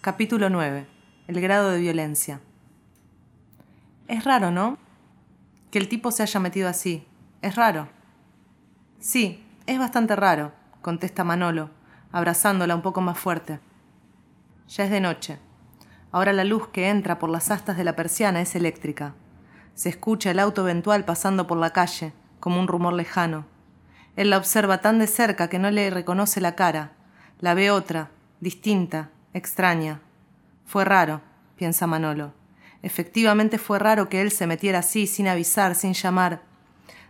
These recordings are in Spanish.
Capítulo 9. El grado de violencia. Es raro, ¿no? Que el tipo se haya metido así. Es raro. Sí, es bastante raro, contesta Manolo, abrazándola un poco más fuerte. Ya es de noche. Ahora la luz que entra por las astas de la persiana es eléctrica. Se escucha el auto eventual pasando por la calle, como un rumor lejano. Él la observa tan de cerca que no le reconoce la cara. La ve otra, distinta, extraña. Fue raro, piensa Manolo. Efectivamente fue raro que él se metiera así, sin avisar, sin llamar.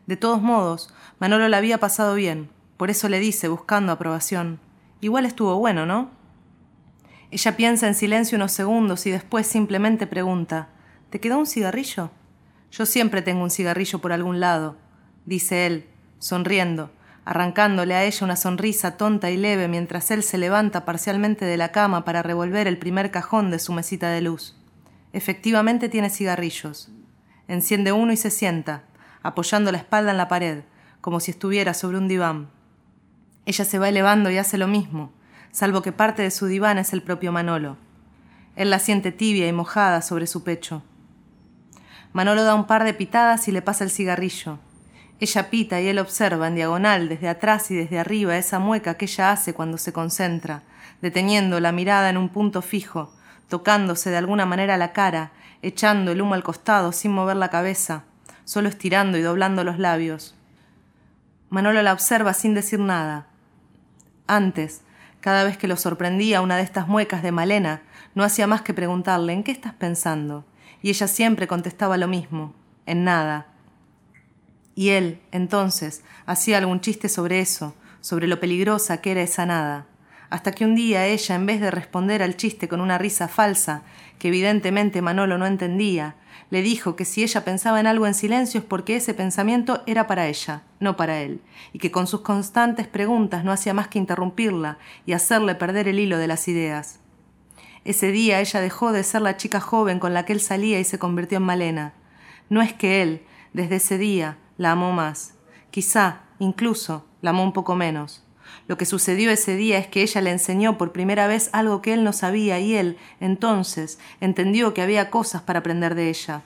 De todos modos, Manolo la había pasado bien, por eso le dice, buscando aprobación. Igual estuvo bueno, ¿no? Ella piensa en silencio unos segundos y después simplemente pregunta ¿Te quedó un cigarrillo? Yo siempre tengo un cigarrillo por algún lado, dice él, sonriendo, arrancándole a ella una sonrisa tonta y leve mientras él se levanta parcialmente de la cama para revolver el primer cajón de su mesita de luz. Efectivamente tiene cigarrillos. Enciende uno y se sienta, apoyando la espalda en la pared, como si estuviera sobre un diván. Ella se va elevando y hace lo mismo, salvo que parte de su diván es el propio Manolo. Él la siente tibia y mojada sobre su pecho. Manolo da un par de pitadas y le pasa el cigarrillo. Ella pita y él observa en diagonal, desde atrás y desde arriba, esa mueca que ella hace cuando se concentra, deteniendo la mirada en un punto fijo, tocándose de alguna manera la cara, echando el humo al costado sin mover la cabeza, solo estirando y doblando los labios. Manolo la observa sin decir nada. Antes, cada vez que lo sorprendía una de estas muecas de Malena, no hacía más que preguntarle ¿en qué estás pensando? Y ella siempre contestaba lo mismo, en nada, y él, entonces, hacía algún chiste sobre eso, sobre lo peligrosa que era esa nada, hasta que un día ella, en vez de responder al chiste con una risa falsa, que evidentemente Manolo no entendía, le dijo que si ella pensaba en algo en silencio es porque ese pensamiento era para ella, no para él, y que con sus constantes preguntas no hacía más que interrumpirla y hacerle perder el hilo de las ideas. Ese día ella dejó de ser la chica joven con la que él salía y se convirtió en Malena. No es que él, desde ese día, la amó más. Quizá, incluso, la amó un poco menos. Lo que sucedió ese día es que ella le enseñó por primera vez algo que él no sabía y él, entonces, entendió que había cosas para aprender de ella.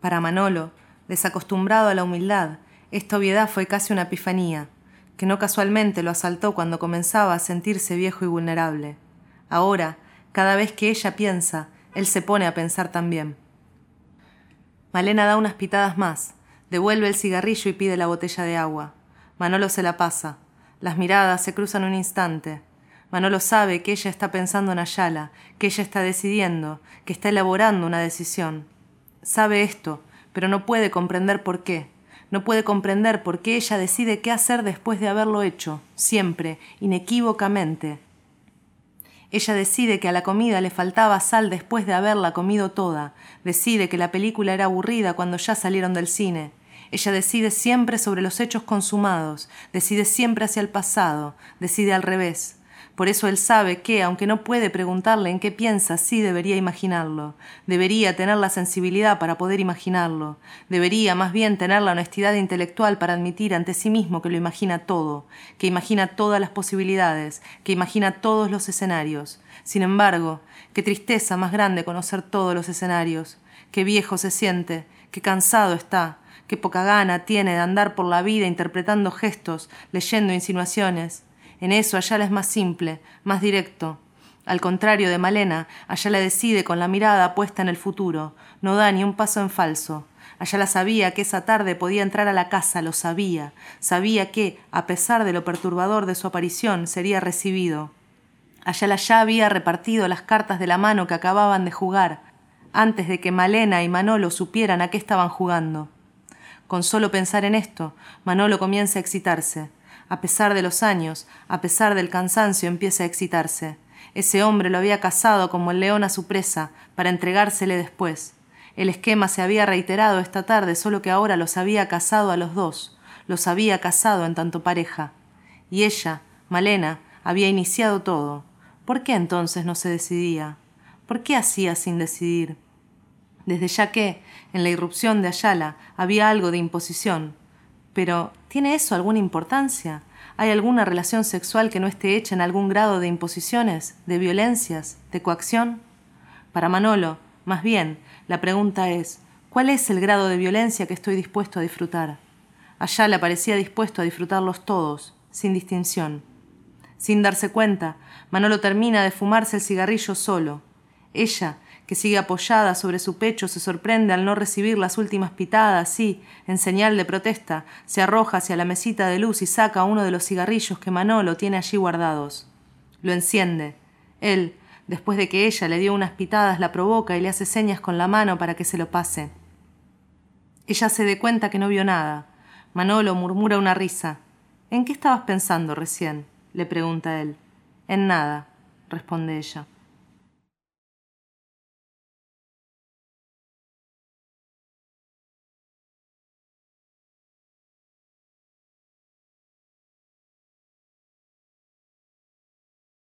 Para Manolo, desacostumbrado a la humildad, esta obviedad fue casi una epifanía, que no casualmente lo asaltó cuando comenzaba a sentirse viejo y vulnerable. Ahora, cada vez que ella piensa, él se pone a pensar también. Malena da unas pitadas más, Devuelve el cigarrillo y pide la botella de agua. Manolo se la pasa. Las miradas se cruzan un instante. Manolo sabe que ella está pensando en Ayala, que ella está decidiendo, que está elaborando una decisión. Sabe esto, pero no puede comprender por qué. No puede comprender por qué ella decide qué hacer después de haberlo hecho, siempre, inequívocamente. Ella decide que a la comida le faltaba sal después de haberla comido toda, decide que la película era aburrida cuando ya salieron del cine, ella decide siempre sobre los hechos consumados, decide siempre hacia el pasado, decide al revés. Por eso él sabe que, aunque no puede preguntarle en qué piensa, sí debería imaginarlo. Debería tener la sensibilidad para poder imaginarlo. Debería más bien tener la honestidad intelectual para admitir ante sí mismo que lo imagina todo, que imagina todas las posibilidades, que imagina todos los escenarios. Sin embargo, qué tristeza más grande conocer todos los escenarios. Qué viejo se siente, qué cansado está, qué poca gana tiene de andar por la vida interpretando gestos, leyendo insinuaciones. En eso Ayala es más simple, más directo. Al contrario de Malena, Ayala decide con la mirada puesta en el futuro, no da ni un paso en falso. Ayala sabía que esa tarde podía entrar a la casa, lo sabía, sabía que, a pesar de lo perturbador de su aparición, sería recibido. Ayala ya había repartido las cartas de la mano que acababan de jugar, antes de que Malena y Manolo supieran a qué estaban jugando. Con solo pensar en esto, Manolo comienza a excitarse. A pesar de los años, a pesar del cansancio, empieza a excitarse. Ese hombre lo había cazado como el león a su presa, para entregársele después. El esquema se había reiterado esta tarde, solo que ahora los había casado a los dos, los había casado en tanto pareja. Y ella, Malena, había iniciado todo. ¿Por qué entonces no se decidía? ¿Por qué hacía sin decidir? Desde ya que, en la irrupción de Ayala, había algo de imposición. Pero, ¿tiene eso alguna importancia? ¿Hay alguna relación sexual que no esté hecha en algún grado de imposiciones, de violencias, de coacción? Para Manolo, más bien, la pregunta es, ¿cuál es el grado de violencia que estoy dispuesto a disfrutar? Le parecía dispuesto a disfrutarlos todos, sin distinción. Sin darse cuenta, Manolo termina de fumarse el cigarrillo solo. Ella, que sigue apoyada sobre su pecho, se sorprende al no recibir las últimas pitadas y, en señal de protesta, se arroja hacia la mesita de luz y saca uno de los cigarrillos que Manolo tiene allí guardados. Lo enciende. Él, después de que ella le dio unas pitadas, la provoca y le hace señas con la mano para que se lo pase. Ella se dé cuenta que no vio nada. Manolo murmura una risa. ¿En qué estabas pensando recién? le pregunta él. En nada, responde ella.